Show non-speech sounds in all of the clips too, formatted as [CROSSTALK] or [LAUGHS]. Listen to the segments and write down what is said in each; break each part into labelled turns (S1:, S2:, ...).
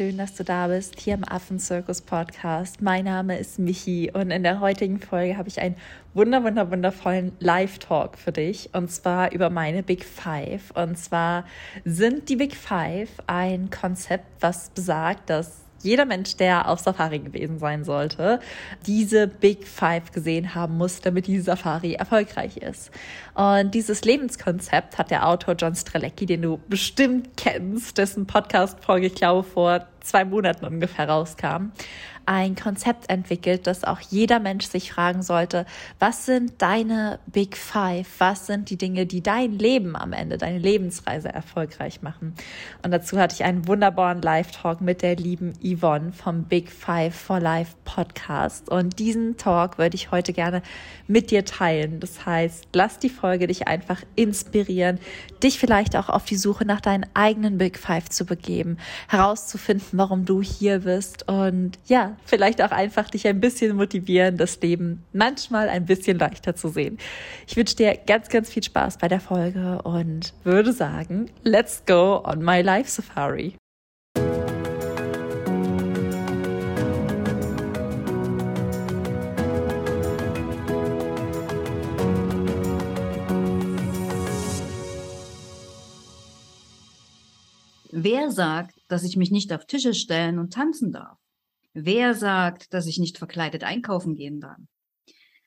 S1: schön, dass du da bist hier im Affenzirkus Podcast. Mein Name ist Michi und in der heutigen Folge habe ich einen wunder, wunder, wundervollen Live-Talk für dich und zwar über meine Big Five. Und zwar sind die Big Five ein Konzept, was besagt, dass jeder Mensch, der auf Safari gewesen sein sollte, diese Big Five gesehen haben muss, damit diese Safari erfolgreich ist. Und dieses Lebenskonzept hat der Autor John Strelecki, den du bestimmt kennst, dessen Podcast-Folge, ich glaube, vor zwei Monaten ungefähr rauskam, ein Konzept entwickelt, dass auch jeder Mensch sich fragen sollte, was sind deine Big Five? Was sind die Dinge, die dein Leben am Ende, deine Lebensreise erfolgreich machen? Und dazu hatte ich einen wunderbaren Live-Talk mit der lieben Yvonne vom Big Five for Life Podcast. Und diesen Talk würde ich heute gerne mit dir teilen. Das heißt, lass die Folge dich einfach inspirieren, dich vielleicht auch auf die Suche nach deinen eigenen Big Five zu begeben, herauszufinden, warum du hier bist und ja, vielleicht auch einfach dich ein bisschen motivieren, das Leben manchmal ein bisschen leichter zu sehen. Ich wünsche dir ganz, ganz viel Spaß bei der Folge und würde sagen, let's go on my life safari.
S2: Wer sagt, dass ich mich nicht auf Tische stellen und tanzen darf? Wer sagt, dass ich nicht verkleidet einkaufen gehen darf?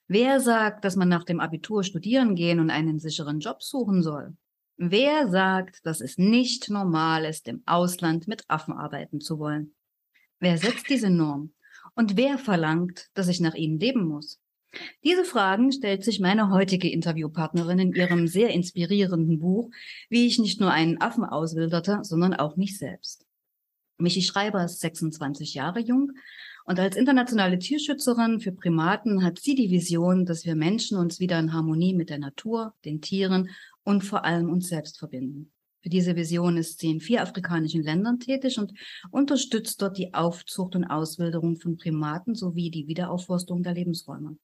S2: Wer sagt, dass man nach dem Abitur studieren gehen und einen sicheren Job suchen soll? Wer sagt, dass es nicht normal ist, im Ausland mit Affen arbeiten zu wollen? Wer setzt diese Norm? Und wer verlangt, dass ich nach ihnen leben muss? Diese Fragen stellt sich meine heutige Interviewpartnerin in ihrem sehr inspirierenden Buch, wie ich nicht nur einen Affen auswilderte, sondern auch mich selbst. Michi Schreiber ist 26 Jahre jung und als internationale Tierschützerin für Primaten hat sie die Vision, dass wir Menschen uns wieder in Harmonie mit der Natur, den Tieren und vor allem uns selbst verbinden. Für diese Vision ist sie in vier afrikanischen Ländern tätig und unterstützt dort die Aufzucht und Auswilderung von Primaten sowie die Wiederaufforstung der Lebensräume.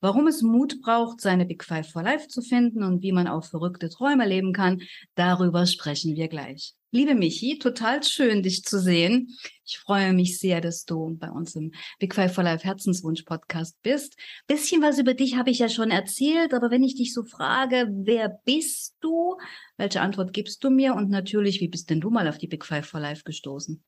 S2: Warum es Mut braucht, seine Big Five for Life zu finden und wie man auch verrückte Träume leben kann, darüber sprechen wir gleich. Liebe Michi, total schön, dich zu sehen. Ich freue mich sehr, dass du bei uns im Big Five for Life Herzenswunsch Podcast bist. Bisschen was über dich habe ich ja schon erzählt, aber wenn ich dich so frage, wer bist du? Welche Antwort gibst du mir? Und natürlich, wie bist denn du mal auf die Big Five for Life gestoßen?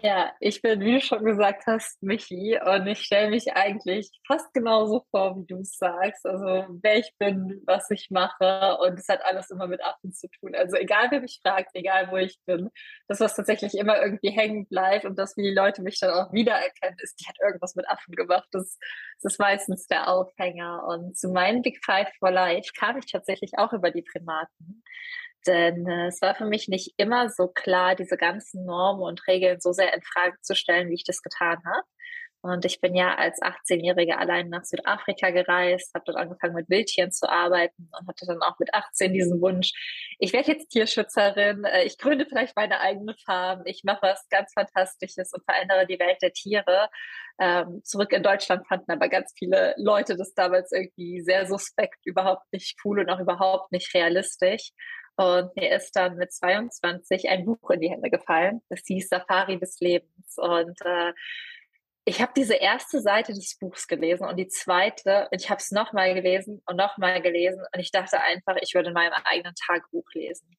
S3: Ja, ich bin, wie du schon gesagt hast, Michi und ich stelle mich eigentlich fast genauso vor, wie du es sagst. Also wer ich bin, was ich mache und es hat alles immer mit Affen zu tun. Also egal, wer mich fragt, egal, wo ich bin, das, was tatsächlich immer irgendwie hängen bleibt und das, wie die Leute mich dann auch wiedererkennen, ist, die hat irgendwas mit Affen gemacht. Das, das ist meistens der Aufhänger. Und zu meinem Big Five for Life kam ich tatsächlich auch über die Primaten. Denn äh, es war für mich nicht immer so klar, diese ganzen Normen und Regeln so sehr in Frage zu stellen, wie ich das getan habe. Und ich bin ja als 18-Jährige allein nach Südafrika gereist, habe dort angefangen mit Wildtieren zu arbeiten und hatte dann auch mit 18 diesen Wunsch, ich werde jetzt Tierschützerin, äh, ich gründe vielleicht meine eigene Farm, ich mache was ganz Fantastisches und verändere die Welt der Tiere. Ähm, zurück in Deutschland fanden aber ganz viele Leute das damals irgendwie sehr suspekt, überhaupt nicht cool und auch überhaupt nicht realistisch. Und mir ist dann mit 22 ein Buch in die Hände gefallen. Das hieß Safari des Lebens. Und äh, ich habe diese erste Seite des Buchs gelesen und die zweite, und ich habe es nochmal gelesen und nochmal gelesen. Und ich dachte einfach, ich würde in meinem eigenen Tagebuch lesen.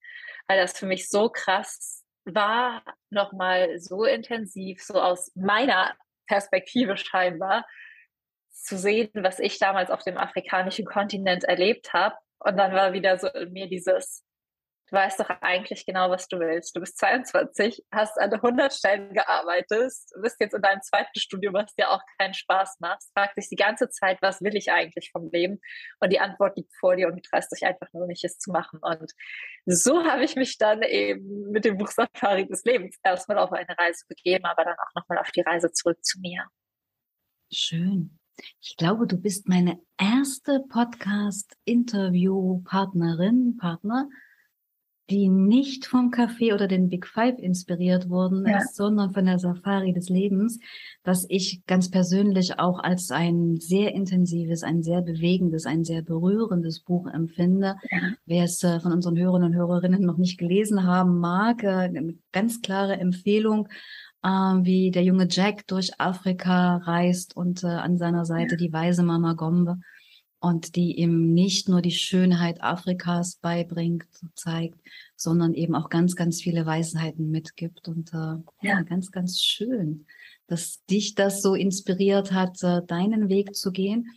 S3: Weil das für mich so krass war, nochmal so intensiv, so aus meiner Perspektive scheinbar, zu sehen, was ich damals auf dem afrikanischen Kontinent erlebt habe. Und dann war wieder so in mir dieses, Du weißt doch eigentlich genau, was du willst. Du bist 22, hast an 100 Stellen gearbeitet, bist jetzt in deinem zweiten Studium, was dir auch keinen Spaß macht. Fragt dich die ganze Zeit, was will ich eigentlich vom Leben? Und die Antwort liegt vor dir und du traust dich einfach nur nicht, es zu machen. Und so habe ich mich dann eben mit dem Buch Safari des Lebens erstmal auf eine Reise begeben, aber dann auch nochmal auf die Reise zurück zu mir.
S2: Schön. Ich glaube, du bist meine erste Podcast-Interview-Partnerin, Partner, die nicht vom Café oder den Big Five inspiriert worden ja. ist, sondern von der Safari des Lebens, dass ich ganz persönlich auch als ein sehr intensives, ein sehr bewegendes, ein sehr berührendes Buch empfinde. Ja. Wer es äh, von unseren Hörern und Hörerinnen noch nicht gelesen haben mag, äh, eine ganz klare Empfehlung, äh, wie der junge Jack durch Afrika reist und an seiner Seite ja. die weise Mama Gombe und die ihm nicht nur die Schönheit Afrikas beibringt, zeigt, sondern eben auch ganz, ganz viele Weisheiten mitgibt. Und äh, ja, ganz, ganz schön, dass dich das so inspiriert hat, äh, deinen Weg zu gehen.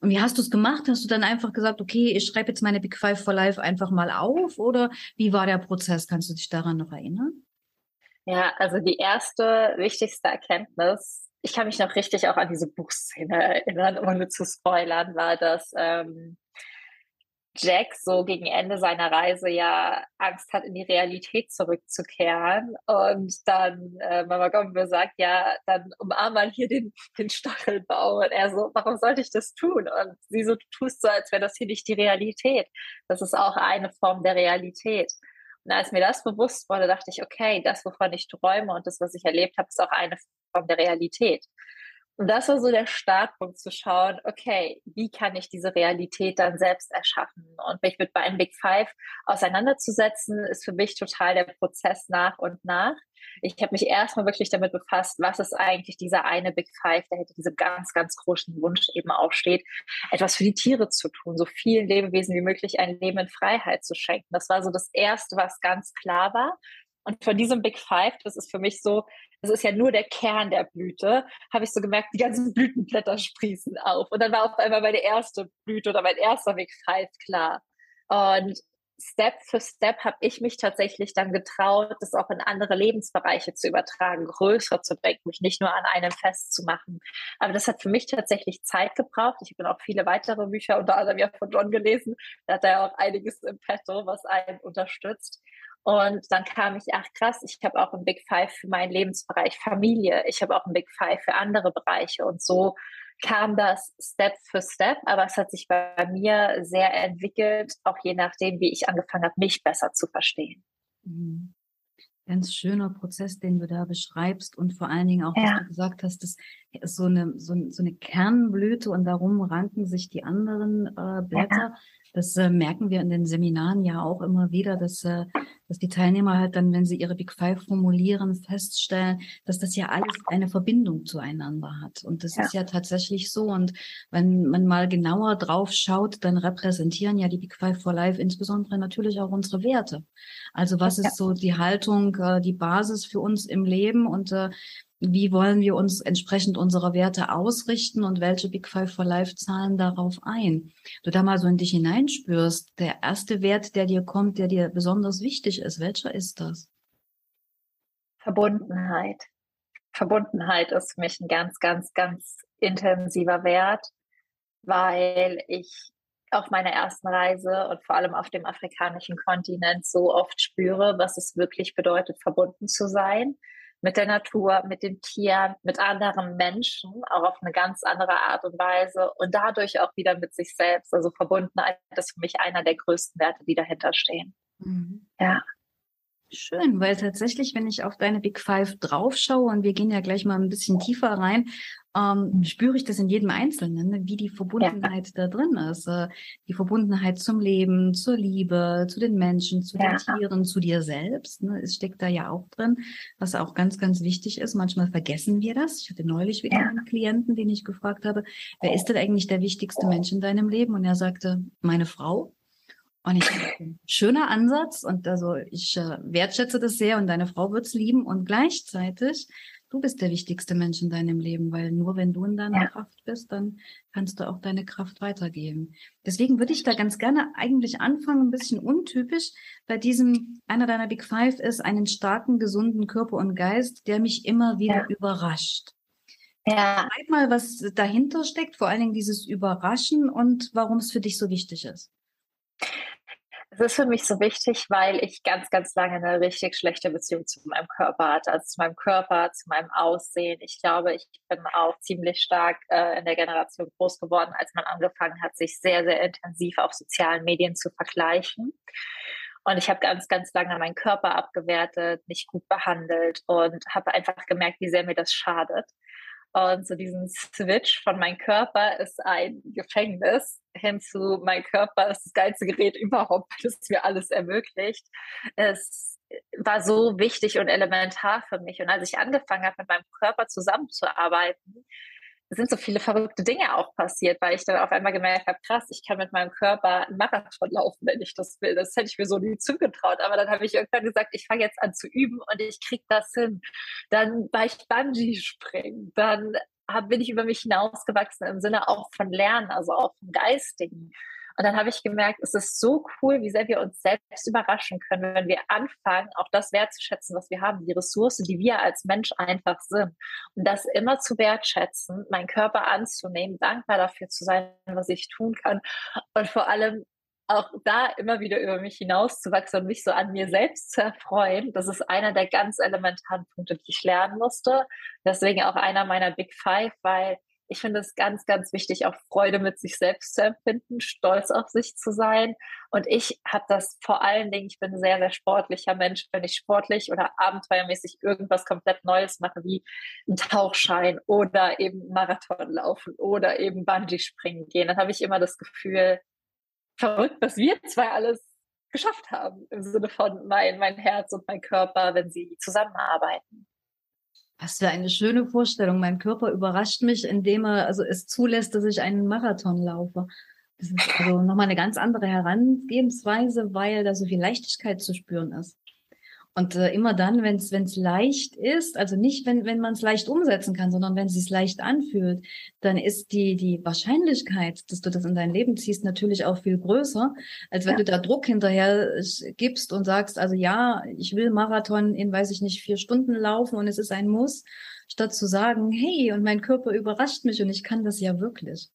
S2: Und wie hast du es gemacht? Hast du dann einfach gesagt, okay, ich schreibe jetzt meine Big Five for Life einfach mal auf? Oder wie war der Prozess? Kannst du dich daran noch erinnern?
S3: Ja, also die erste wichtigste Erkenntnis ich kann mich noch richtig auch an diese Buchszene erinnern, ohne zu spoilern, war, dass ähm, Jack so gegen Ende seiner Reise ja Angst hat, in die Realität zurückzukehren. Und dann äh, Mama Gombe sagt, ja, dann umarm mal hier den, den Stachelbaum. Und er so, warum sollte ich das tun? Und sie so, du tust so, als wäre das hier nicht die Realität. Das ist auch eine Form der Realität. Und als mir das bewusst wurde, dachte ich, okay, das, wovon ich träume und das, was ich erlebt habe, ist auch eine Form der Realität. Und das war so der Startpunkt zu schauen, okay, wie kann ich diese Realität dann selbst erschaffen? Und mich mit meinem Big Five auseinanderzusetzen, ist für mich total der Prozess nach und nach. Ich habe mich erstmal wirklich damit befasst, was ist eigentlich dieser eine Big Five, der hinter diesem ganz, ganz großen Wunsch eben aufsteht, etwas für die Tiere zu tun, so vielen Lebewesen wie möglich ein Leben in Freiheit zu schenken. Das war so das Erste, was ganz klar war. Und von diesem Big Five, das ist für mich so, das ist ja nur der Kern der Blüte, habe ich so gemerkt, die ganzen Blütenblätter sprießen auf. Und dann war auf einmal meine erste Blüte oder mein erster Big Five klar. Und Step für Step habe ich mich tatsächlich dann getraut, das auch in andere Lebensbereiche zu übertragen, größer zu denken, mich nicht nur an einem festzumachen. Aber das hat für mich tatsächlich Zeit gebraucht. Ich habe dann auch viele weitere Bücher, unter anderem ja von John gelesen. Da hat er ja auch einiges im Petto, was einen unterstützt. Und dann kam ich, ach krass, ich habe auch ein Big Five für meinen Lebensbereich Familie. Ich habe auch ein Big Five für andere Bereiche. Und so kam das Step für Step, aber es hat sich bei mir sehr entwickelt, auch je nachdem, wie ich angefangen habe, mich besser zu verstehen.
S2: Mhm. Ganz schöner Prozess, den du da beschreibst und vor allen Dingen auch, ja. dass du gesagt hast, das ist so eine, so, so eine Kernblüte und darum ranken sich die anderen äh, Blätter. Ja. Das äh, merken wir in den Seminaren ja auch immer wieder, dass, äh, dass die Teilnehmer halt dann, wenn sie ihre Big Five formulieren, feststellen, dass das ja alles eine Verbindung zueinander hat. Und das ja. ist ja tatsächlich so. Und wenn man mal genauer drauf schaut, dann repräsentieren ja die Big Five for Life insbesondere natürlich auch unsere Werte. Also was ist so die Haltung, äh, die Basis für uns im Leben und äh, wie wollen wir uns entsprechend unserer Werte ausrichten und welche Big Five for Life zahlen darauf ein? Du da mal so in dich hineinspürst, der erste Wert, der dir kommt, der dir besonders wichtig ist, welcher ist das?
S3: Verbundenheit. Verbundenheit ist für mich ein ganz, ganz, ganz intensiver Wert, weil ich auf meiner ersten Reise und vor allem auf dem afrikanischen Kontinent so oft spüre, was es wirklich bedeutet, verbunden zu sein mit der Natur, mit den Tieren, mit anderen Menschen, auch auf eine ganz andere Art und Weise und dadurch auch wieder mit sich selbst. Also Verbundenheit ist für mich einer der größten Werte, die dahinter stehen. Mhm. Ja.
S2: Schön, weil tatsächlich, wenn ich auf deine Big Five draufschaue und wir gehen ja gleich mal ein bisschen tiefer rein, ähm, spüre ich das in jedem Einzelnen, ne? wie die Verbundenheit ja. da drin ist. Äh, die Verbundenheit zum Leben, zur Liebe, zu den Menschen, zu ja. den Tieren, zu dir selbst. Ne? Es steckt da ja auch drin, was auch ganz, ganz wichtig ist. Manchmal vergessen wir das. Ich hatte neulich wieder ja. einen Klienten, den ich gefragt habe, wer ist denn eigentlich der wichtigste Mensch in deinem Leben? Und er sagte, meine Frau. Und ich dachte, schöner Ansatz und also ich äh, wertschätze das sehr und deine Frau wird's lieben und gleichzeitig du bist der wichtigste Mensch in deinem Leben, weil nur wenn du in deiner ja. Kraft bist, dann kannst du auch deine Kraft weitergeben. Deswegen würde ich da ganz gerne eigentlich anfangen, ein bisschen untypisch. Bei diesem, einer deiner Big Five ist einen starken, gesunden Körper und Geist, der mich immer wieder ja. überrascht. Ja. Sag mal, was dahinter steckt, vor allen Dingen dieses Überraschen und warum es für dich so wichtig ist.
S3: Es ist für mich so wichtig, weil ich ganz, ganz lange eine richtig schlechte Beziehung zu meinem Körper hatte, also zu meinem Körper, zu meinem Aussehen. Ich glaube, ich bin auch ziemlich stark äh, in der Generation groß geworden, als man angefangen hat, sich sehr, sehr intensiv auf sozialen Medien zu vergleichen. Und ich habe ganz, ganz lange meinen Körper abgewertet, nicht gut behandelt und habe einfach gemerkt, wie sehr mir das schadet. Und so diesen Switch von mein Körper ist ein Gefängnis hin zu mein Körper ist das geilste Gerät überhaupt, es mir alles ermöglicht. Es war so wichtig und elementar für mich. Und als ich angefangen habe, mit meinem Körper zusammenzuarbeiten, sind so viele verrückte Dinge auch passiert, weil ich dann auf einmal gemerkt habe, krass, ich kann mit meinem Körper einen Marathon laufen, wenn ich das will. Das hätte ich mir so nie zugetraut. Aber dann habe ich irgendwann gesagt, ich fange jetzt an zu üben und ich kriege das hin. Dann war ich Bungee springen. Dann bin ich über mich hinausgewachsen im Sinne auch von Lernen, also auch vom Geistigen. Und dann habe ich gemerkt, es ist so cool, wie sehr wir uns selbst überraschen können, wenn wir anfangen, auch das wertzuschätzen, was wir haben, die Ressource, die wir als Mensch einfach sind. Und das immer zu wertschätzen, meinen Körper anzunehmen, dankbar dafür zu sein, was ich tun kann. Und vor allem auch da immer wieder über mich hinauszuwachsen und mich so an mir selbst zu erfreuen, das ist einer der ganz elementaren Punkte, die ich lernen musste. Deswegen auch einer meiner Big Five, weil ich finde es ganz, ganz wichtig, auch Freude mit sich selbst zu empfinden, stolz auf sich zu sein. Und ich habe das vor allen Dingen, ich bin ein sehr, sehr sportlicher Mensch. Wenn ich sportlich oder abenteuermäßig irgendwas komplett Neues mache, wie einen Tauchschein oder eben Marathon laufen oder eben Bungee springen gehen, dann habe ich immer das Gefühl, verrückt, was wir zwei alles geschafft haben, im Sinne von mein, mein Herz und mein Körper, wenn sie zusammenarbeiten.
S2: Was für eine schöne Vorstellung. Mein Körper überrascht mich, indem er also es zulässt, dass ich einen Marathon laufe. Das ist [LAUGHS] also nochmal eine ganz andere Herangehensweise, weil da so viel Leichtigkeit zu spüren ist. Und äh, immer dann, wenn es leicht ist, also nicht, wenn, wenn man es leicht umsetzen kann, sondern wenn es sich leicht anfühlt, dann ist die, die Wahrscheinlichkeit, dass du das in dein Leben ziehst, natürlich auch viel größer, als wenn ja. du da Druck hinterher äh, gibst und sagst, also ja, ich will Marathon in, weiß ich nicht, vier Stunden laufen und es ist ein Muss, statt zu sagen, hey, und mein Körper überrascht mich und ich kann das ja wirklich.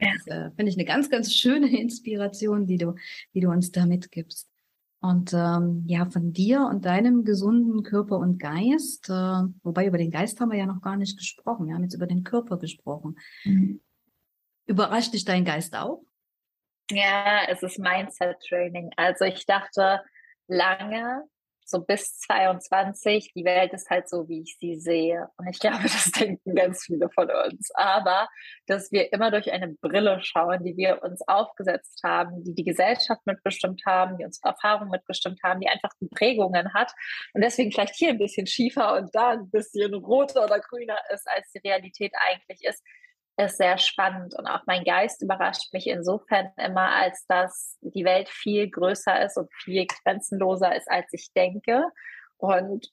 S2: Ja. Das äh, finde ich eine ganz, ganz schöne [LAUGHS] Inspiration, die du, die du uns da mitgibst. Und ähm, ja, von dir und deinem gesunden Körper und Geist, äh, wobei über den Geist haben wir ja noch gar nicht gesprochen, wir haben jetzt über den Körper gesprochen. Mhm. Überrascht dich dein Geist auch?
S3: Ja, es ist Mindset Training. Also ich dachte lange, so bis 22, die Welt ist halt so, wie ich sie sehe. Und ich [LAUGHS] glaube, das denken ganz viele von uns. Aber, dass wir immer durch eine Brille schauen, die wir uns aufgesetzt haben, die die Gesellschaft mitbestimmt haben, die unsere Erfahrungen mitbestimmt haben, die einfach die Prägungen hat. Und deswegen vielleicht hier ein bisschen schiefer und da ein bisschen roter oder grüner ist, als die Realität eigentlich ist ist sehr spannend und auch mein Geist überrascht mich insofern immer, als dass die Welt viel größer ist und viel grenzenloser ist, als ich denke und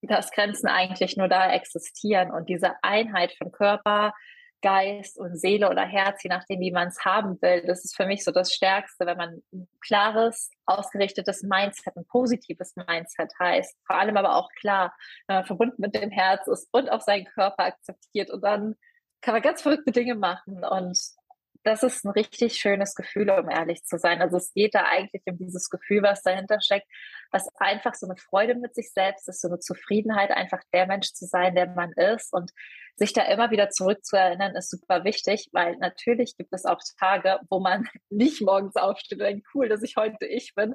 S3: dass Grenzen eigentlich nur da existieren und diese Einheit von Körper, Geist und Seele oder Herz, je nachdem, wie man es haben will, das ist für mich so das Stärkste, wenn man ein klares, ausgerichtetes Mindset, ein positives Mindset heißt. Vor allem aber auch klar, wenn man verbunden mit dem Herz ist und auch seinen Körper akzeptiert und dann kann man ganz verrückte Dinge machen und das ist ein richtig schönes Gefühl, um ehrlich zu sein. Also es geht da eigentlich um dieses Gefühl, was dahinter steckt, was einfach so eine Freude mit sich selbst ist, so eine Zufriedenheit, einfach der Mensch zu sein, der man ist und sich da immer wieder zurückzuerinnern, ist super wichtig, weil natürlich gibt es auch Tage, wo man [LAUGHS] nicht morgens aufsteht und denkt, cool, dass ich heute ich bin,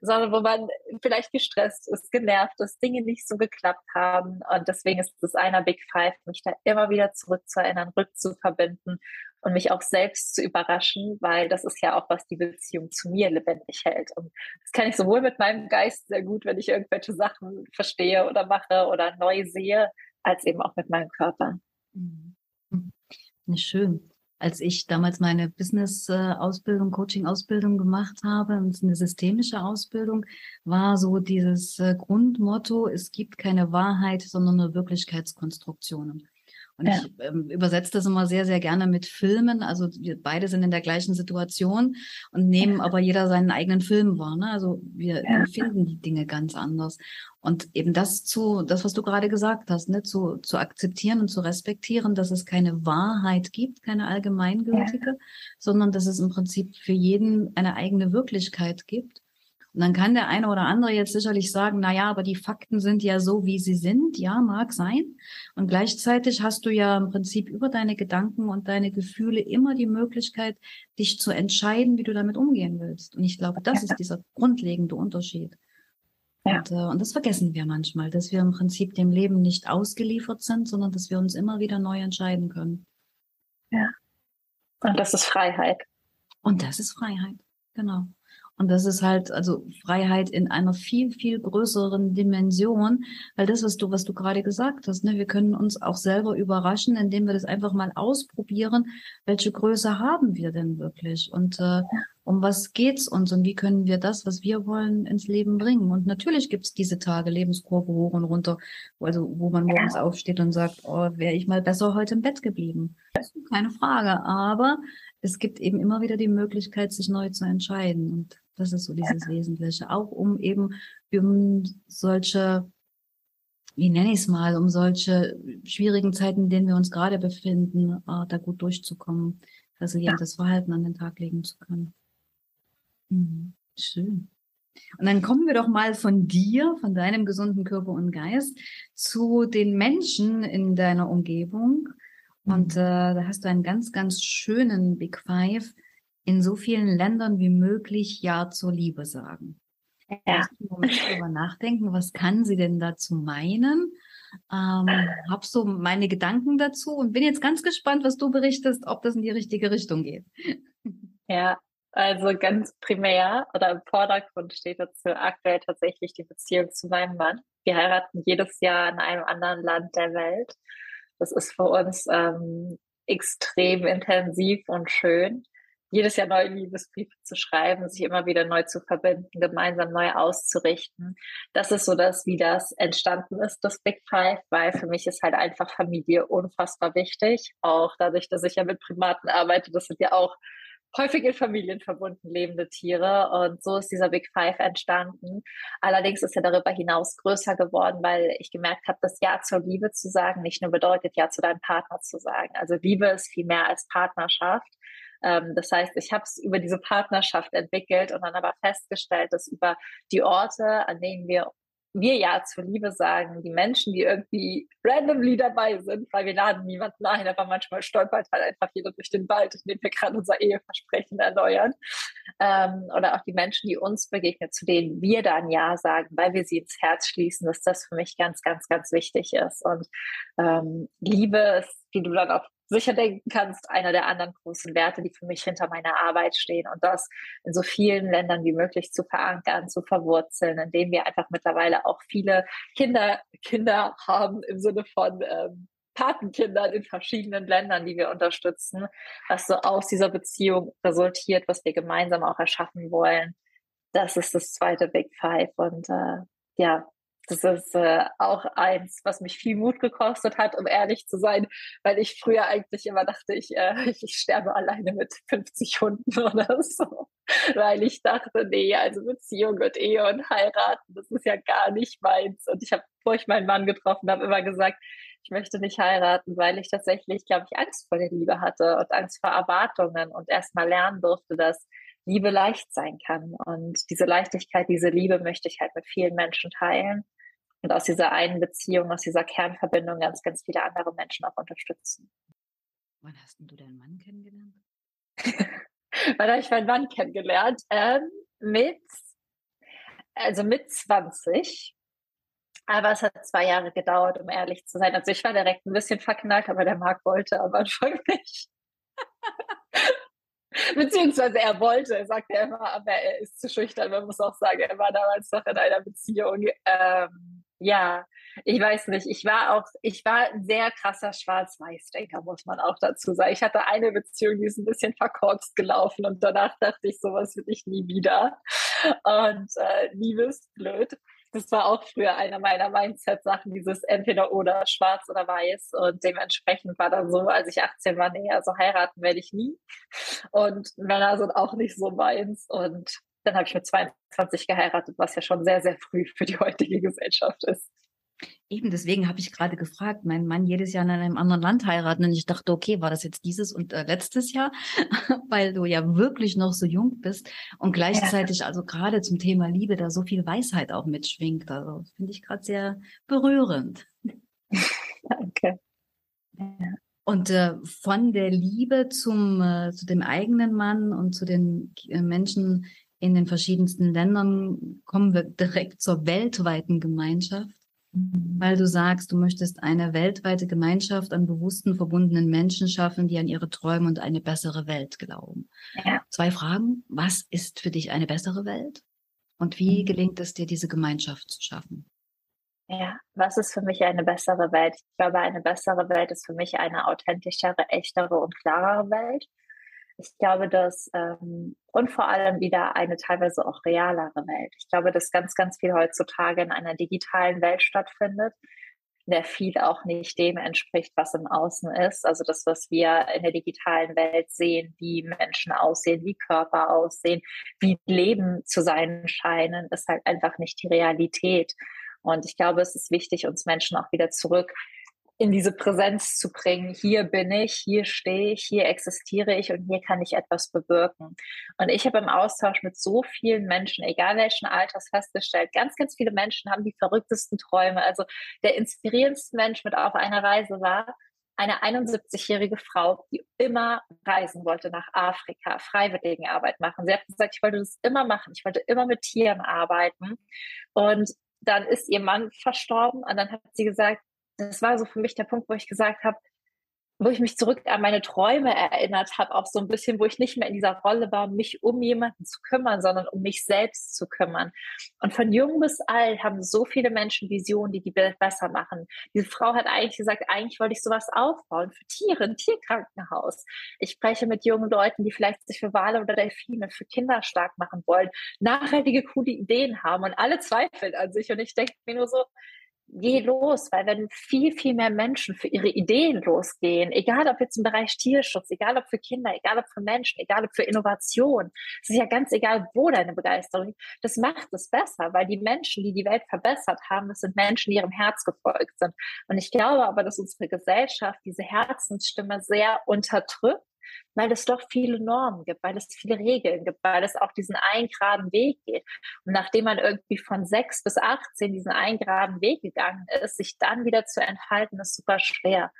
S3: sondern wo man vielleicht gestresst ist, genervt ist, Dinge nicht so geklappt haben. Und deswegen ist es einer Big Five, mich da immer wieder zurückzuerinnern, rückzuverbinden und mich auch selbst zu überraschen, weil das ist ja auch, was die Beziehung zu mir lebendig hält. Und das kann ich sowohl mit meinem Geist sehr gut, wenn ich irgendwelche Sachen verstehe oder mache oder neu sehe, als eben auch mit meinem Körper. Mhm.
S2: Schön. Als ich damals meine Business-Ausbildung, Coaching-Ausbildung gemacht habe, eine systemische Ausbildung, war so dieses äh, Grundmotto, es gibt keine Wahrheit, sondern nur Wirklichkeitskonstruktionen. Und ja. ich ähm, übersetze das immer sehr, sehr gerne mit Filmen. Also wir beide sind in der gleichen Situation und nehmen ja. aber jeder seinen eigenen Film wahr. Ne? Also wir ja. empfinden die Dinge ganz anders. Und eben das zu, das, was du gerade gesagt hast, ne, zu, zu akzeptieren und zu respektieren, dass es keine Wahrheit gibt, keine allgemeingültige, sondern dass es im Prinzip für jeden eine eigene Wirklichkeit gibt. Und dann kann der eine oder andere jetzt sicherlich sagen, na ja, aber die Fakten sind ja so, wie sie sind. Ja, mag sein. Und gleichzeitig hast du ja im Prinzip über deine Gedanken und deine Gefühle immer die Möglichkeit, dich zu entscheiden, wie du damit umgehen willst. Und ich glaube, das ist dieser grundlegende Unterschied. Ja. Und, äh, und das vergessen wir manchmal, dass wir im Prinzip dem Leben nicht ausgeliefert sind, sondern dass wir uns immer wieder neu entscheiden können.
S3: Ja. Und das ist Freiheit.
S2: Und das ist Freiheit, genau. Und das ist halt also Freiheit in einer viel, viel größeren Dimension, weil das, was du, was du gerade gesagt hast, ne, wir können uns auch selber überraschen, indem wir das einfach mal ausprobieren, welche Größe haben wir denn wirklich und äh, um was geht's uns und wie können wir das, was wir wollen, ins Leben bringen. Und natürlich gibt's diese Tage, Lebenskurve hoch und runter, also wo man morgens aufsteht und sagt, oh, wäre ich mal besser heute im Bett geblieben. Keine Frage. Aber es gibt eben immer wieder die Möglichkeit, sich neu zu entscheiden. Und das ist so dieses Wesentliche. Auch um eben um solche, wie nenne ich es mal, um solche schwierigen Zeiten, in denen wir uns gerade befinden, äh, da gut durchzukommen, resilientes Verhalten an den Tag legen zu können. Mhm. Schön. Und dann kommen wir doch mal von dir, von deinem gesunden Körper und Geist, zu den Menschen in deiner Umgebung. Und mhm. äh, da hast du einen ganz, ganz schönen Big Five, in so vielen Ländern wie möglich Ja zur Liebe sagen. Ja. Darüber nachdenken, was kann sie denn dazu meinen? Ähm, hab so meine Gedanken dazu und bin jetzt ganz gespannt, was du berichtest, ob das in die richtige Richtung geht. [LAUGHS]
S3: Ja, also ganz primär oder im Vordergrund steht dazu aktuell tatsächlich die Beziehung zu meinem Mann. Wir heiraten jedes Jahr in einem anderen Land der Welt. Das ist für uns ähm, extrem intensiv und schön jedes Jahr neue Liebesbriefe zu schreiben, sich immer wieder neu zu verbinden, gemeinsam neu auszurichten. Das ist so das, wie das entstanden ist, das Big Five, weil für mich ist halt einfach Familie unfassbar wichtig. Auch dadurch, dass ich ja mit Primaten arbeite, das sind ja auch häufig in Familien verbunden lebende Tiere. Und so ist dieser Big Five entstanden. Allerdings ist er darüber hinaus größer geworden, weil ich gemerkt habe, dass Ja zur Liebe zu sagen nicht nur bedeutet, Ja zu deinem Partner zu sagen. Also Liebe ist viel mehr als Partnerschaft. Ähm, das heißt, ich habe es über diese Partnerschaft entwickelt und dann aber festgestellt, dass über die Orte, an denen wir wir ja zur Liebe sagen, die Menschen, die irgendwie randomly dabei sind, weil wir laden niemanden ein, aber manchmal stolpert halt einfach jeder durch den Wald, in dem wir gerade unser Eheversprechen erneuern. Ähm, oder auch die Menschen, die uns begegnen, zu denen wir dann Ja sagen, weil wir sie ins Herz schließen, dass das für mich ganz, ganz, ganz wichtig ist. Und ähm, Liebe ist, wie du dann auch sicher denken kannst, einer der anderen großen Werte, die für mich hinter meiner Arbeit stehen und das in so vielen Ländern wie möglich zu verankern, zu verwurzeln, indem wir einfach mittlerweile auch viele Kinder, Kinder haben im Sinne von ähm, Patenkindern in verschiedenen Ländern, die wir unterstützen, was so aus dieser Beziehung resultiert, was wir gemeinsam auch erschaffen wollen. Das ist das zweite Big Five und äh, ja, das ist äh, auch eins, was mich viel Mut gekostet hat, um ehrlich zu sein, weil ich früher eigentlich immer dachte, ich, äh, [LAUGHS] ich sterbe alleine mit 50 Hunden oder so. [LAUGHS] Weil ich dachte, nee, also Beziehung und Ehe und heiraten, das ist ja gar nicht meins. Und ich habe, bevor ich meinen Mann getroffen habe, immer gesagt, ich möchte nicht heiraten, weil ich tatsächlich, glaube ich, Angst vor der Liebe hatte und Angst vor Erwartungen und erst mal lernen durfte, dass Liebe leicht sein kann. Und diese Leichtigkeit, diese Liebe möchte ich halt mit vielen Menschen teilen und aus dieser einen Beziehung, aus dieser Kernverbindung ganz, ganz viele andere Menschen auch unterstützen.
S2: Wann hast du deinen Mann kennengelernt? [LAUGHS]
S3: Wann habe ich meinen Mann kennengelernt? Ähm, mit, also mit 20. Aber es hat zwei Jahre gedauert, um ehrlich zu sein. Also ich war direkt ein bisschen verknallt, aber der Marc wollte am Anfang nicht. Beziehungsweise er wollte, er sagte immer, aber er ist zu schüchtern. Man muss auch sagen, er war damals noch in einer Beziehung. Ähm, ja, ich weiß nicht. Ich war auch, ich war ein sehr krasser Schwarz-Weiß-Denker, muss man auch dazu sagen. Ich hatte eine Beziehung, die ist ein bisschen verkorkst gelaufen und danach dachte ich, sowas will ich nie wieder. Und äh, Liebe ist blöd das war auch früher einer meiner Mindset-Sachen, dieses entweder oder, schwarz oder weiß. Und dementsprechend war dann so, als ich 18 war, nee, also heiraten werde ich nie. Und Männer sind auch nicht so meins. Und dann habe ich mit 22 geheiratet, was ja schon sehr, sehr früh für die heutige Gesellschaft ist.
S2: Eben, deswegen habe ich gerade gefragt, mein Mann jedes Jahr in einem anderen Land heiraten und ich dachte, okay, war das jetzt dieses und äh, letztes Jahr, [LAUGHS] weil du ja wirklich noch so jung bist und gleichzeitig ja. also gerade zum Thema Liebe da so viel Weisheit auch mitschwingt. Also finde ich gerade sehr berührend. [LAUGHS]
S3: Danke.
S2: Ja. Und äh, von der Liebe zum äh, zu dem eigenen Mann und zu den äh, Menschen in den verschiedensten Ländern kommen wir direkt zur weltweiten Gemeinschaft, weil du sagst, du möchtest eine weltweite Gemeinschaft an bewussten, verbundenen Menschen schaffen, die an ihre Träume und eine bessere Welt glauben. Ja. Zwei Fragen. Was ist für dich eine bessere Welt? Und wie mhm. gelingt es dir, diese Gemeinschaft zu schaffen?
S3: Ja, was ist für mich eine bessere Welt? Ich glaube, eine bessere Welt ist für mich eine authentischere, echtere und klarere Welt. Ich glaube, dass ähm, und vor allem wieder eine teilweise auch realere Welt. Ich glaube, dass ganz, ganz viel heutzutage in einer digitalen Welt stattfindet, in der viel auch nicht dem entspricht, was im Außen ist. Also das, was wir in der digitalen Welt sehen, wie Menschen aussehen, wie Körper aussehen, wie Leben zu sein scheinen, ist halt einfach nicht die Realität. Und ich glaube, es ist wichtig, uns Menschen auch wieder zurück in diese Präsenz zu bringen. Hier bin ich, hier stehe ich, hier existiere ich und hier kann ich etwas bewirken. Und ich habe im Austausch mit so vielen Menschen, egal welchen Alters, festgestellt, ganz, ganz viele Menschen haben die verrücktesten Träume. Also der inspirierendste Mensch mit auf einer Reise war eine 71-jährige Frau, die immer reisen wollte nach Afrika, Freiwilligenarbeit machen. Sie hat gesagt, ich wollte das immer machen. Ich wollte immer mit Tieren arbeiten. Und dann ist ihr Mann verstorben und dann hat sie gesagt, das war so für mich der Punkt, wo ich gesagt habe, wo ich mich zurück an meine Träume erinnert habe, auch so ein bisschen, wo ich nicht mehr in dieser Rolle war, mich um jemanden zu kümmern, sondern um mich selbst zu kümmern. Und von jung bis alt haben so viele Menschen Visionen, die die Welt besser machen. Diese Frau hat eigentlich gesagt, eigentlich wollte ich sowas aufbauen für Tiere, ein Tierkrankenhaus. Ich spreche mit jungen Leuten, die vielleicht sich für Wale oder Delfine, für Kinder stark machen wollen, nachhaltige, coole Ideen haben und alle zweifeln an sich. Und ich denke mir nur so, geh los, weil wenn viel, viel mehr Menschen für ihre Ideen losgehen, egal ob jetzt im Bereich Tierschutz, egal ob für Kinder, egal ob für Menschen, egal ob für Innovation, es ist ja ganz egal, wo deine Begeisterung liegt, das macht es besser, weil die Menschen, die die Welt verbessert haben, das sind Menschen, die ihrem Herz gefolgt sind. Und ich glaube aber, dass unsere Gesellschaft diese Herzensstimme sehr unterdrückt weil es doch viele Normen gibt, weil es viele Regeln gibt, weil es auch diesen einen geraden Weg geht. Und nachdem man irgendwie von sechs bis 18 diesen einen geraden Weg gegangen ist, sich dann wieder zu entfalten, ist super schwer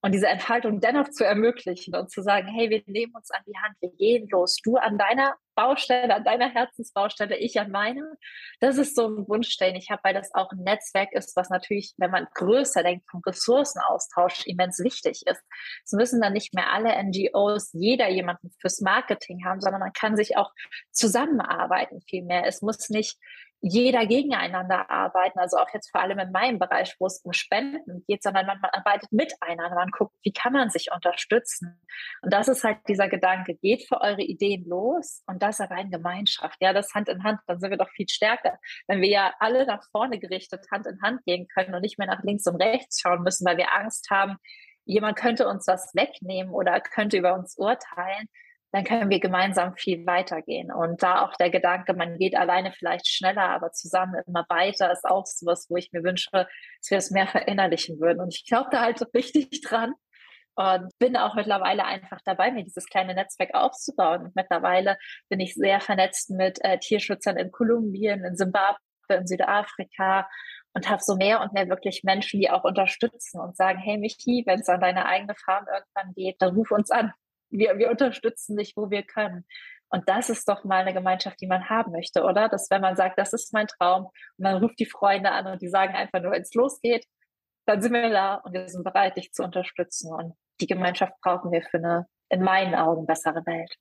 S3: und diese Entfaltung dennoch zu ermöglichen und zu sagen, hey, wir nehmen uns an die Hand, wir gehen los, du an deiner Baustelle, an deiner Herzensbaustelle, ich an meiner. Das ist so ein Wunsch, den ich habe, weil das auch ein Netzwerk ist, was natürlich, wenn man größer denkt, vom Ressourcenaustausch immens wichtig ist. Es müssen dann nicht mehr alle NGOs jeder jemanden fürs Marketing haben, sondern man kann sich auch zusammenarbeiten viel mehr. Es muss nicht jeder gegeneinander arbeiten, also auch jetzt vor allem in meinem Bereich, wo es um Spenden geht, sondern man, man arbeitet miteinander, man guckt, wie kann man sich unterstützen. Und das ist halt dieser Gedanke, geht für eure Ideen los und das aber in Gemeinschaft. Ja, das Hand in Hand, dann sind wir doch viel stärker. Wenn wir ja alle nach vorne gerichtet Hand in Hand gehen können und nicht mehr nach links und rechts schauen müssen, weil wir Angst haben, jemand könnte uns was wegnehmen oder könnte über uns urteilen, dann können wir gemeinsam viel weitergehen. Und da auch der Gedanke, man geht alleine vielleicht schneller, aber zusammen immer weiter, ist auch sowas, wo ich mir wünsche, dass wir es mehr verinnerlichen würden. Und ich glaube da halt richtig dran und bin auch mittlerweile einfach dabei, mir dieses kleine Netzwerk aufzubauen. Und mittlerweile bin ich sehr vernetzt mit äh, Tierschützern in Kolumbien, in Simbabwe, in Südafrika und habe so mehr und mehr wirklich Menschen, die auch unterstützen und sagen, hey Michi, wenn es an deine eigene Farm irgendwann geht, dann ruf uns an wir, wir unterstützen dich, wo wir können. Und das ist doch mal eine Gemeinschaft, die man haben möchte, oder? Dass wenn man sagt, das ist mein Traum, und man ruft die Freunde an und die sagen einfach nur, wenn es losgeht, dann sind wir da und wir sind bereit, dich zu unterstützen. Und die Gemeinschaft brauchen wir für eine, in meinen Augen, bessere Welt.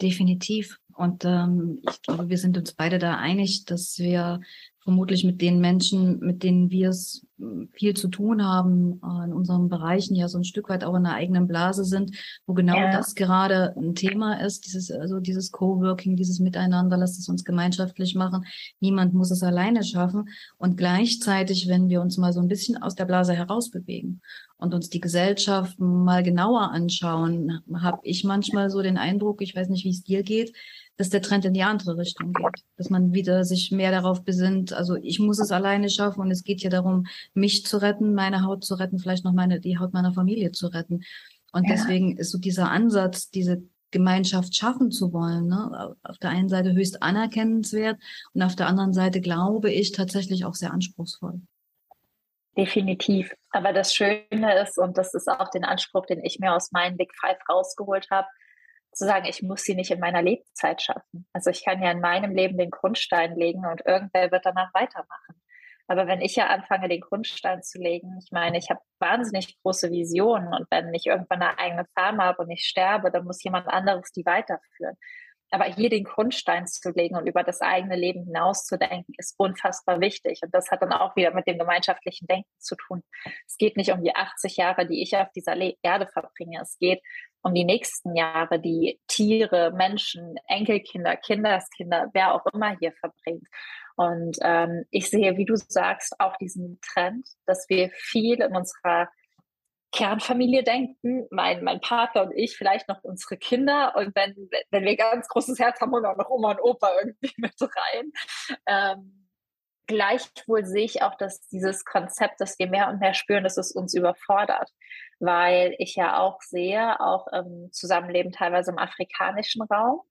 S2: Definitiv. Und ähm, ich glaube, wir sind uns beide da einig, dass wir vermutlich mit den Menschen, mit denen wir es hm, viel zu tun haben, äh, in unseren Bereichen ja so ein Stück weit auch in der eigenen Blase sind, wo genau ja. das gerade ein Thema ist, dieses, also dieses Coworking, dieses Miteinander, lasst es uns gemeinschaftlich machen. Niemand muss es alleine schaffen. Und gleichzeitig, wenn wir uns mal so ein bisschen aus der Blase herausbewegen und uns die Gesellschaft mal genauer anschauen, habe ich manchmal so den Eindruck, ich weiß nicht, wie es dir geht, dass der Trend in die andere Richtung geht. Dass man wieder sich mehr darauf besinnt, also ich muss es alleine schaffen und es geht hier darum, mich zu retten, meine Haut zu retten, vielleicht noch meine, die Haut meiner Familie zu retten. Und ja. deswegen ist so dieser Ansatz, diese Gemeinschaft schaffen zu wollen. Ne? Auf der einen Seite höchst anerkennenswert und auf der anderen Seite glaube ich tatsächlich auch sehr anspruchsvoll.
S3: Definitiv. Aber das Schöne ist, und das ist auch den Anspruch, den ich mir aus meinen Big Five rausgeholt habe, zu sagen, ich muss sie nicht in meiner Lebenszeit schaffen. Also ich kann ja in meinem Leben den Grundstein legen und irgendwer wird danach weitermachen. Aber wenn ich ja anfange, den Grundstein zu legen, ich meine, ich habe wahnsinnig große Visionen und wenn ich irgendwann eine eigene Farm habe und ich sterbe, dann muss jemand anderes die weiterführen. Aber hier den Grundstein zu legen und über das eigene Leben hinauszudenken, ist unfassbar wichtig. Und das hat dann auch wieder mit dem gemeinschaftlichen Denken zu tun. Es geht nicht um die 80 Jahre, die ich auf dieser Erde verbringe. Es geht um die nächsten Jahre, die Tiere, Menschen, Enkelkinder, Kinderskinder, wer auch immer hier verbringt. Und ähm, ich sehe, wie du sagst, auch diesen Trend, dass wir viel in unserer Kernfamilie denken, mein, mein Partner und ich, vielleicht noch unsere Kinder. Und wenn, wenn wir ganz großes Herz haben, und auch noch Oma und Opa irgendwie [LAUGHS] mit rein. Ähm, gleichwohl sehe ich auch, dass dieses Konzept, dass wir mehr und mehr spüren, dass es uns überfordert. Weil ich ja auch sehe, auch im Zusammenleben teilweise im afrikanischen Raum,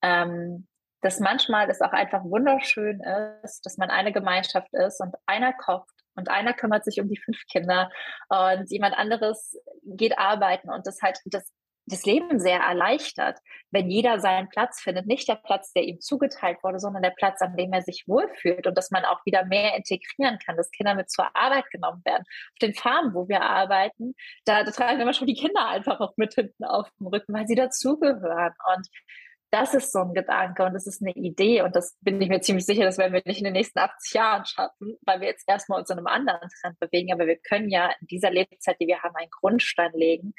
S3: ähm, dass manchmal es auch einfach wunderschön ist, dass man eine Gemeinschaft ist und einer kocht und einer kümmert sich um die fünf Kinder und jemand anderes geht arbeiten und das halt das, das Leben sehr erleichtert, wenn jeder seinen Platz findet. Nicht der Platz, der ihm zugeteilt wurde, sondern der Platz, an dem er sich wohlfühlt und dass man auch wieder mehr integrieren kann, dass Kinder mit zur Arbeit genommen werden. Auf den Farmen, wo wir arbeiten, da, da tragen wir schon die Kinder einfach auch mit hinten auf dem Rücken, weil sie dazugehören. Und das ist so ein Gedanke und das ist eine Idee und das bin ich mir ziemlich sicher, das werden wir nicht in den nächsten 80 Jahren schaffen, weil wir jetzt erstmal uns in einem anderen Trend bewegen, aber wir können ja in dieser Lebenszeit, die wir haben, einen Grundstein legen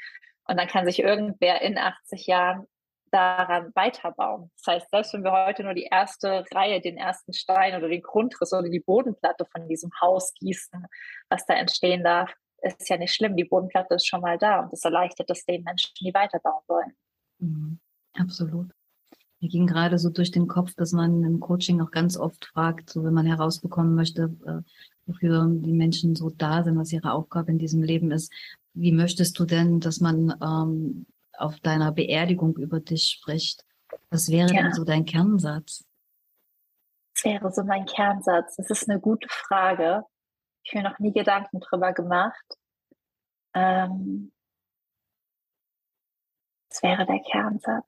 S3: und dann kann sich irgendwer in 80 Jahren daran weiterbauen. Das heißt, selbst wenn wir heute nur die erste Reihe, den ersten Stein oder den Grundriss oder die Bodenplatte von diesem Haus gießen, was da entstehen darf, ist ja nicht schlimm. Die Bodenplatte ist schon mal da und das erleichtert es den Menschen, die weiterbauen wollen.
S2: Mhm. Absolut. Mir ging gerade so durch den Kopf, dass man im Coaching auch ganz oft fragt, so wenn man herausbekommen möchte, äh, wofür die Menschen so da sind, was ihre Aufgabe in diesem Leben ist. Wie möchtest du denn, dass man ähm, auf deiner Beerdigung über dich spricht? Was wäre ja. denn so dein Kernsatz?
S3: Das wäre so mein Kernsatz. Das ist eine gute Frage. Ich habe mir noch nie Gedanken drüber gemacht. Ähm, das wäre der Kernsatz.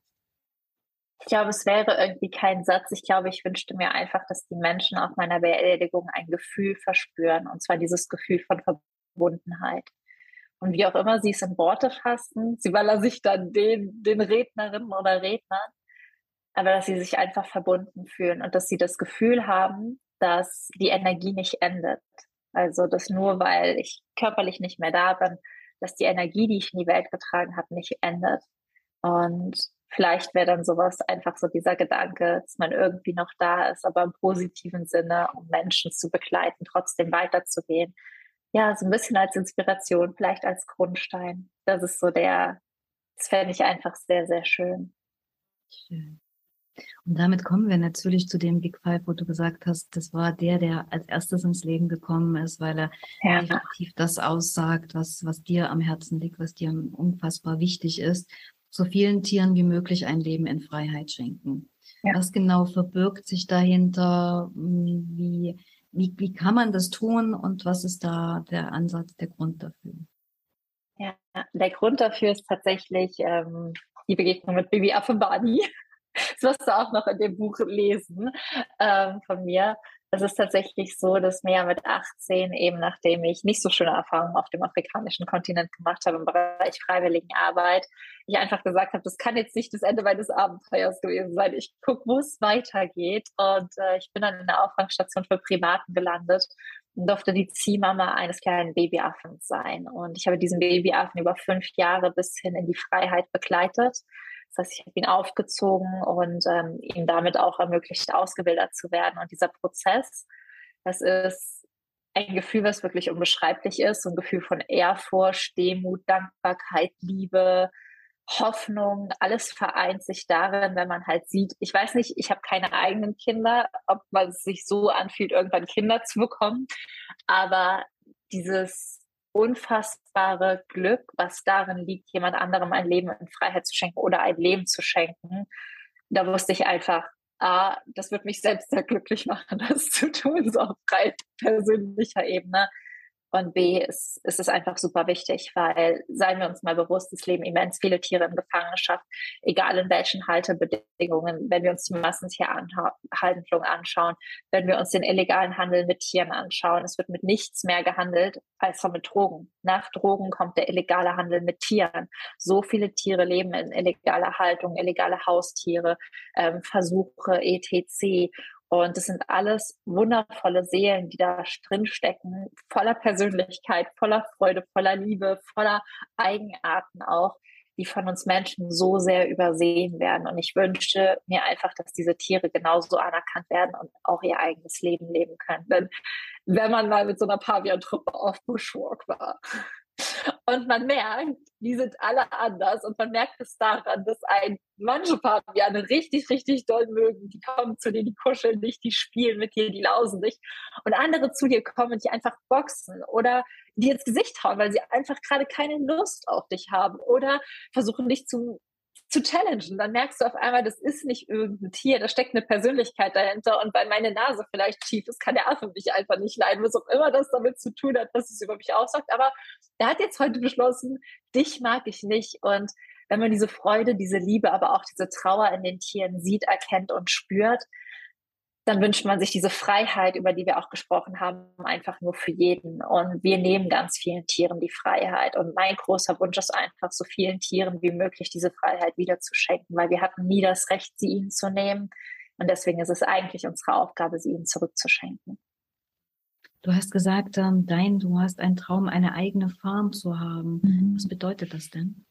S3: Ich glaube, es wäre irgendwie kein Satz. Ich glaube, ich wünschte mir einfach, dass die Menschen auf meiner Beerdigung ein Gefühl verspüren, und zwar dieses Gefühl von Verbundenheit. Und wie auch immer sie es in Worte fassen, sie baller sich dann den, den Rednerinnen oder Rednern, aber dass sie sich einfach verbunden fühlen und dass sie das Gefühl haben, dass die Energie nicht endet. Also, dass nur weil ich körperlich nicht mehr da bin, dass die Energie, die ich in die Welt getragen habe, nicht endet. Und vielleicht wäre dann sowas einfach so dieser Gedanke, dass man irgendwie noch da ist, aber im positiven Sinne, um Menschen zu begleiten, trotzdem weiterzugehen. Ja, so ein bisschen als Inspiration, vielleicht als Grundstein. Das ist so der, das fände ich einfach sehr, sehr schön.
S2: Schön. Und damit kommen wir natürlich zu dem Big Five, wo du gesagt hast, das war der, der als erstes ins Leben gekommen ist, weil er ja. definitiv das aussagt, was, was dir am Herzen liegt, was dir unfassbar wichtig ist so vielen Tieren wie möglich ein Leben in Freiheit schenken. Ja. Was genau verbirgt sich dahinter? Wie, wie, wie kann man das tun und was ist da der Ansatz, der Grund dafür?
S3: Ja, der Grund dafür ist tatsächlich ähm, die Begegnung mit Baby Affenbani. [LAUGHS] Das wirst du auch noch in dem Buch lesen ähm, von mir es ist tatsächlich so, dass mir mit 18 eben, nachdem ich nicht so schöne Erfahrungen auf dem afrikanischen Kontinent gemacht habe im Bereich Freiwilligenarbeit, ich einfach gesagt habe, das kann jetzt nicht das Ende meines Abenteuers gewesen sein. Ich gucke, wo es weitergeht. Und äh, ich bin dann in der Auffangstation für Primaten gelandet und durfte die Ziehmama eines kleinen Babyaffens sein. Und ich habe diesen Babyaffen über fünf Jahre bis hin in die Freiheit begleitet. Das heißt, ich habe ihn aufgezogen und ähm, ihm damit auch ermöglicht, ausgebildet zu werden. Und dieser Prozess, das ist ein Gefühl, was wirklich unbeschreiblich ist, so ein Gefühl von Ehrfurcht, Demut, Dankbarkeit, Liebe, Hoffnung, alles vereint sich darin, wenn man halt sieht, ich weiß nicht, ich habe keine eigenen Kinder, ob man es sich so anfühlt, irgendwann Kinder zu bekommen, aber dieses unfassbare Glück, was darin liegt, jemand anderem ein Leben in Freiheit zu schenken oder ein Leben zu schenken, da wusste ich einfach, ah, das wird mich selbst sehr glücklich machen, [LAUGHS] das zu tun, so auf frei persönlicher Ebene. Und B ist, ist es einfach super wichtig, weil, seien wir uns mal bewusst, es leben immens viele Tiere in Gefangenschaft, egal in welchen Haltebedingungen, wenn wir uns die Massentierhaltung anschauen, wenn wir uns den illegalen Handel mit Tieren anschauen. Es wird mit nichts mehr gehandelt als mit Drogen. Nach Drogen kommt der illegale Handel mit Tieren. So viele Tiere leben in illegaler Haltung, illegale Haustiere, ähm, Versuche, etc. Und es sind alles wundervolle Seelen, die da drin stecken, voller Persönlichkeit, voller Freude, voller Liebe, voller Eigenarten auch, die von uns Menschen so sehr übersehen werden. Und ich wünsche mir einfach, dass diese Tiere genauso anerkannt werden und auch ihr eigenes Leben leben können. Denn wenn man mal mit so einer Pavian-Truppe auf Bushwalk war, und man merkt, die sind alle anders und man merkt es daran, dass ein manche Paviane richtig, richtig doll mögen. Die kommen zu dir, die kuscheln dich, die spielen mit dir, die lausen dich. Und andere zu dir kommen die einfach boxen oder dir ins Gesicht hauen, weil sie einfach gerade keine Lust auf dich haben oder versuchen dich zu zu challengen. Dann merkst du auf einmal, das ist nicht irgendein Tier, da steckt eine Persönlichkeit dahinter. Und weil meine Nase vielleicht schief ist, kann der Affe mich einfach nicht leiden, was auch immer das damit zu tun hat, was es über mich aussagt. Aber er hat jetzt heute beschlossen, dich mag ich nicht. Und wenn man diese Freude, diese Liebe, aber auch diese Trauer in den Tieren sieht, erkennt und spürt, dann wünscht man sich diese Freiheit, über die wir auch gesprochen haben, einfach nur für jeden. Und wir nehmen ganz vielen Tieren die Freiheit. Und mein großer Wunsch ist einfach, so vielen Tieren wie möglich diese Freiheit wieder zu schenken, weil wir hatten nie das Recht, sie ihnen zu nehmen. Und deswegen ist es eigentlich unsere Aufgabe, sie ihnen zurückzuschenken.
S2: Du hast gesagt, ähm, dein, du hast einen Traum, eine eigene Farm zu haben. Mhm. Was bedeutet das denn?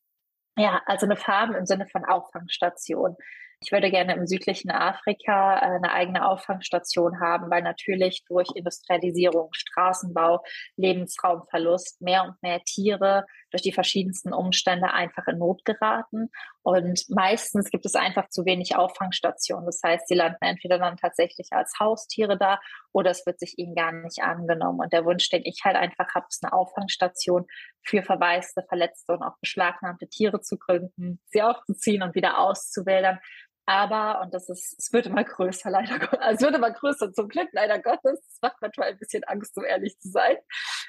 S3: Ja, also eine Farm im Sinne von Auffangstation. Ich würde gerne im südlichen Afrika äh, eine eigene Auffangstation haben, weil natürlich durch Industrialisierung, Straßenbau, Lebensraumverlust mehr und mehr Tiere durch die verschiedensten Umstände einfach in Not geraten. Und meistens gibt es einfach zu wenig Auffangstationen. Das heißt, sie landen entweder dann tatsächlich als Haustiere da oder es wird sich ihnen gar nicht angenommen. Und der Wunsch, den ich halt einfach habe, ist eine Auffangstation für verwaiste, verletzte und auch beschlagnahmte Tiere zu gründen, sie aufzuziehen und wieder auszuwildern, aber, und das ist, es wird immer größer, leider [LAUGHS] es wird immer größer zum Glück, leider Gottes. Es macht manchmal ein bisschen Angst, um ehrlich zu sein.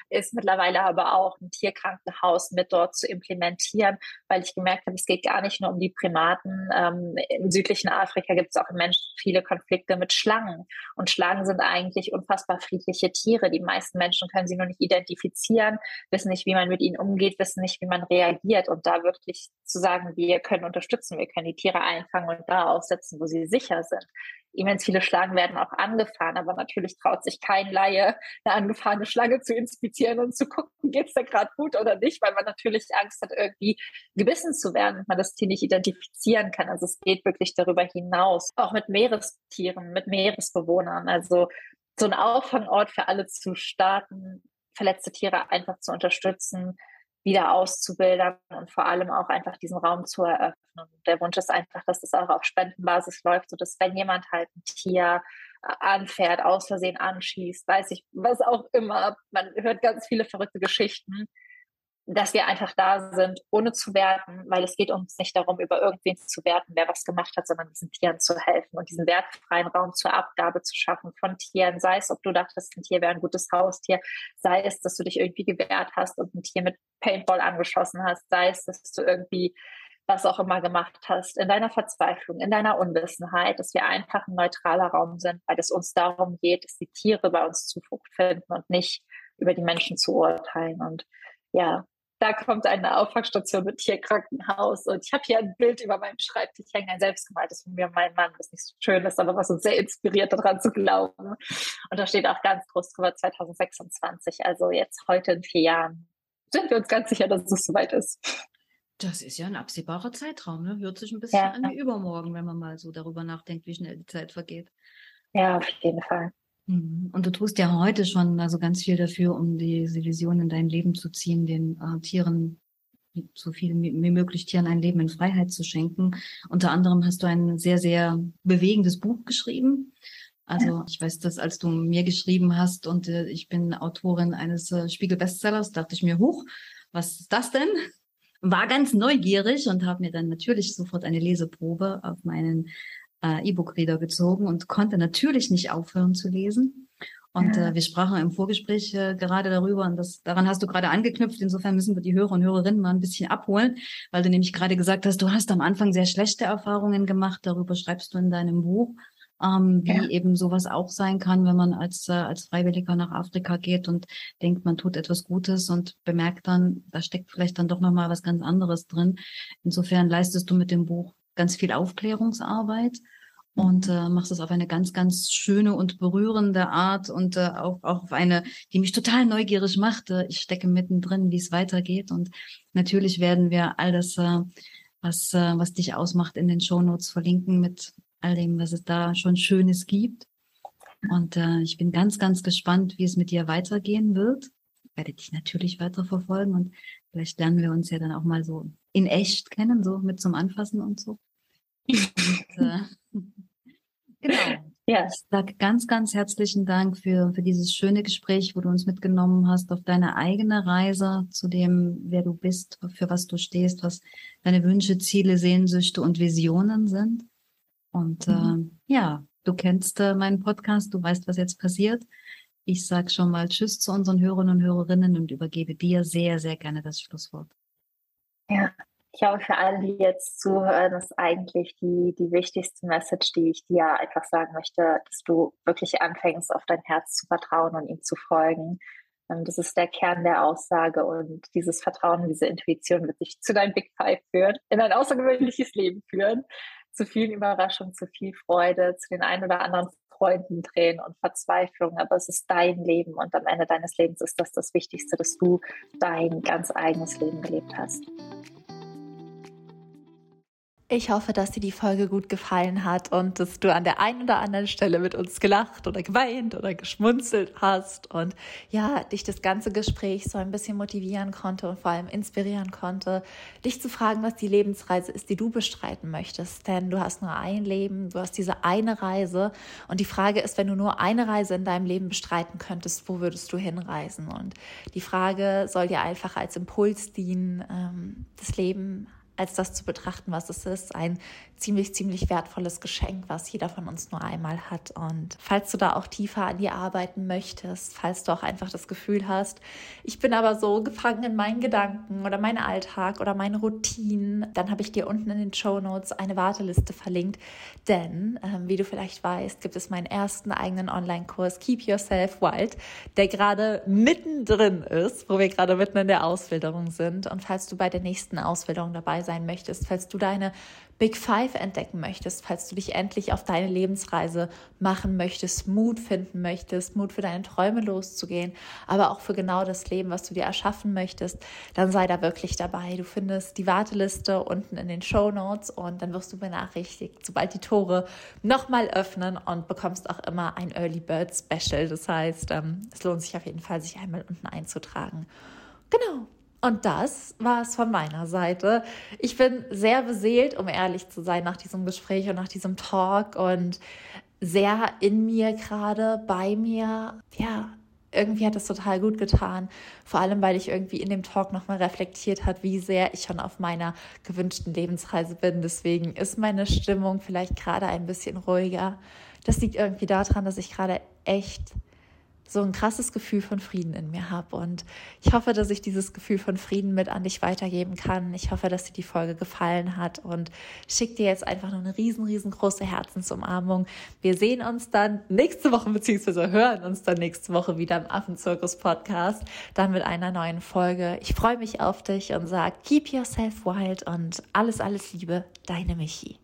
S3: Ist mittlerweile aber auch ein Tierkrankenhaus mit dort zu implementieren, weil ich gemerkt habe, es geht gar nicht nur um die Primaten. Ähm, Im südlichen Afrika gibt es auch im Menschen viele Konflikte mit Schlangen. Und Schlangen sind eigentlich unfassbar friedliche Tiere. Die meisten Menschen können sie nur nicht identifizieren, wissen nicht, wie man mit ihnen umgeht, wissen nicht, wie man reagiert. Und da wirklich zu sagen, wir können unterstützen, wir können die Tiere einfangen und da aussetzen, wo sie sicher sind. Immens viele Schlangen werden auch angefahren, aber natürlich traut sich kein Laie, eine angefahrene Schlange zu inspizieren und zu gucken, geht's da gerade gut oder nicht, weil man natürlich Angst hat, irgendwie gebissen zu werden und man das Tier nicht identifizieren kann. Also es geht wirklich darüber hinaus, auch mit Meerestieren, mit Meeresbewohnern. Also so ein Auffangort für alle zu starten, verletzte Tiere einfach zu unterstützen, wieder auszubilden und vor allem auch einfach diesen Raum zu eröffnen. Der Wunsch ist einfach, dass das auch auf Spendenbasis läuft, sodass wenn jemand halt ein Tier äh, anfährt, aus Versehen anschießt, weiß ich, was auch immer, man hört ganz viele verrückte Geschichten, dass wir einfach da sind, ohne zu werten, weil es geht uns nicht darum, über irgendwen zu werten, wer was gemacht hat, sondern diesen Tieren zu helfen und diesen wertfreien Raum zur Abgabe zu schaffen von Tieren, sei es, ob du dachtest, ein Tier wäre ein gutes Haustier, sei es, dass du dich irgendwie gewehrt hast und ein Tier mit Paintball angeschossen hast, sei es, dass du irgendwie was auch immer gemacht hast, in deiner Verzweiflung, in deiner Unwissenheit, dass wir einfach ein neutraler Raum sind, weil es uns darum geht, dass die Tiere bei uns Zuflucht finden und nicht über die Menschen zu urteilen. Und ja, da kommt eine Auffangstation mit Tierkrankenhaus und ich habe hier ein Bild über meinem Schreibtisch hängen, ein selbstgemaltes von mir und meinem Mann, was nicht so schön ist, aber was uns sehr inspiriert, daran zu glauben. Und da steht auch ganz groß drüber 2026, also jetzt heute in vier Jahren sind wir uns ganz sicher, dass es soweit ist.
S2: Das ist ja ein absehbarer Zeitraum, ne? Hört sich ein bisschen ja. an wie übermorgen, wenn man mal so darüber nachdenkt, wie schnell die Zeit vergeht.
S3: Ja, auf jeden Fall.
S2: Mhm. Und du tust ja heute schon also ganz viel dafür, um diese Vision in dein Leben zu ziehen, den äh, Tieren so viel wie möglich Tieren ein Leben in Freiheit zu schenken. Unter anderem hast du ein sehr, sehr bewegendes Buch geschrieben. Also ich weiß, dass als du mir geschrieben hast und äh, ich bin Autorin eines äh, Spiegel-Bestsellers, dachte ich mir, huch, was ist das denn? War ganz neugierig und habe mir dann natürlich sofort eine Leseprobe auf meinen äh, E-Book-Reader gezogen und konnte natürlich nicht aufhören zu lesen. Und ja. äh, wir sprachen im Vorgespräch äh, gerade darüber und das, daran hast du gerade angeknüpft. Insofern müssen wir die Hörer und Hörerinnen mal ein bisschen abholen, weil du nämlich gerade gesagt hast, du hast am Anfang sehr schlechte Erfahrungen gemacht. Darüber schreibst du in deinem Buch, ähm, wie ja. eben sowas auch sein kann, wenn man als, äh, als Freiwilliger nach Afrika geht und denkt, man tut etwas Gutes und bemerkt dann, da steckt vielleicht dann doch nochmal was ganz anderes drin. Insofern leistest du mit dem Buch ganz viel Aufklärungsarbeit und äh, machst es auf eine ganz, ganz schöne und berührende Art und äh, auch, auch auf eine, die mich total neugierig machte. Ich stecke mittendrin, wie es weitergeht. Und natürlich werden wir all das, äh, was, äh, was dich ausmacht, in den Show Notes verlinken mit all dem, was es da schon Schönes gibt. Und äh, ich bin ganz, ganz gespannt, wie es mit dir weitergehen wird. Ich werde dich natürlich weiter verfolgen und vielleicht lernen wir uns ja dann auch mal so in echt kennen, so mit zum Anfassen und so. Und, [LAUGHS] äh, genau. Ja. Ich sage ganz, ganz herzlichen Dank für, für dieses schöne Gespräch, wo du uns mitgenommen hast auf deine eigene Reise zu dem, wer du bist, für was du stehst, was deine Wünsche, Ziele, Sehnsüchte und Visionen sind. Und mhm. äh, ja, du kennst äh, meinen Podcast, du weißt, was jetzt passiert. Ich sage schon mal Tschüss zu unseren Hörern und Hörerinnen und übergebe dir sehr, sehr gerne das Schlusswort.
S3: Ja, ich glaube, für alle, die jetzt zuhören, ist eigentlich die, die wichtigste Message, die ich dir einfach sagen möchte, dass du wirklich anfängst, auf dein Herz zu vertrauen und ihm zu folgen. Ähm, das ist der Kern der Aussage und dieses Vertrauen, diese Intuition wird dich zu deinem Big Five führen, in ein außergewöhnliches Leben führen, zu vielen Überraschungen, zu viel Freude, zu den ein oder anderen Freunden, Tränen und Verzweiflung, aber es ist dein Leben und am Ende deines Lebens ist das das Wichtigste, dass du dein ganz eigenes Leben gelebt hast.
S1: Ich hoffe, dass dir die Folge gut gefallen hat und dass du an der einen oder anderen Stelle mit uns gelacht oder geweint oder geschmunzelt hast und ja, dich das ganze Gespräch so ein bisschen motivieren konnte und vor allem inspirieren konnte, dich zu fragen, was die Lebensreise ist, die du bestreiten möchtest. Denn du hast nur ein Leben, du hast diese eine Reise und die Frage ist, wenn du nur eine Reise in deinem Leben bestreiten könntest, wo würdest du hinreisen? Und die Frage soll dir einfach als Impuls dienen, ähm, das Leben als das zu betrachten, was es ist. Ein ziemlich, ziemlich wertvolles Geschenk, was jeder von uns nur einmal hat. Und falls du da auch tiefer an dir arbeiten möchtest, falls du auch einfach das Gefühl hast, ich bin aber so gefangen in meinen Gedanken oder meinen Alltag oder meine Routinen, dann habe ich dir unten in den Show Notes eine Warteliste verlinkt. Denn, ähm, wie du vielleicht weißt, gibt es meinen ersten eigenen Online-Kurs Keep Yourself Wild, der gerade mittendrin ist, wo wir gerade mitten in der Ausbildung sind. Und falls du bei der nächsten Ausbildung dabei sein möchtest, falls du deine Big Five entdecken möchtest, falls du dich endlich auf deine Lebensreise machen möchtest, Mut finden möchtest, Mut für deine Träume loszugehen, aber auch für genau das Leben, was du dir erschaffen möchtest, dann sei da wirklich dabei. Du findest die Warteliste unten in den Show Notes und dann wirst du benachrichtigt, sobald die Tore nochmal öffnen und bekommst auch immer ein Early Bird Special. Das heißt, ähm, es lohnt sich auf jeden Fall, sich einmal unten einzutragen. Genau. Und das war es von meiner Seite. Ich bin sehr beseelt, um ehrlich zu sein, nach diesem Gespräch und nach diesem Talk und sehr in mir gerade, bei mir. Ja, irgendwie hat es total gut getan. Vor allem, weil ich irgendwie in dem Talk nochmal reflektiert hat, wie sehr ich schon auf meiner gewünschten Lebensreise bin. Deswegen ist meine Stimmung vielleicht gerade ein bisschen ruhiger. Das liegt irgendwie daran, dass ich gerade echt so ein krasses Gefühl von Frieden in mir habe. Und ich hoffe, dass ich dieses Gefühl von Frieden mit an dich weitergeben kann. Ich hoffe, dass dir die Folge gefallen hat und schick dir jetzt einfach nur eine riesen, riesengroße Herzensumarmung. Wir sehen uns dann nächste Woche, beziehungsweise hören uns dann nächste Woche wieder im Affenzirkus Podcast, dann mit einer neuen Folge. Ich freue mich auf dich und sag, keep yourself wild und alles, alles Liebe, deine Michi.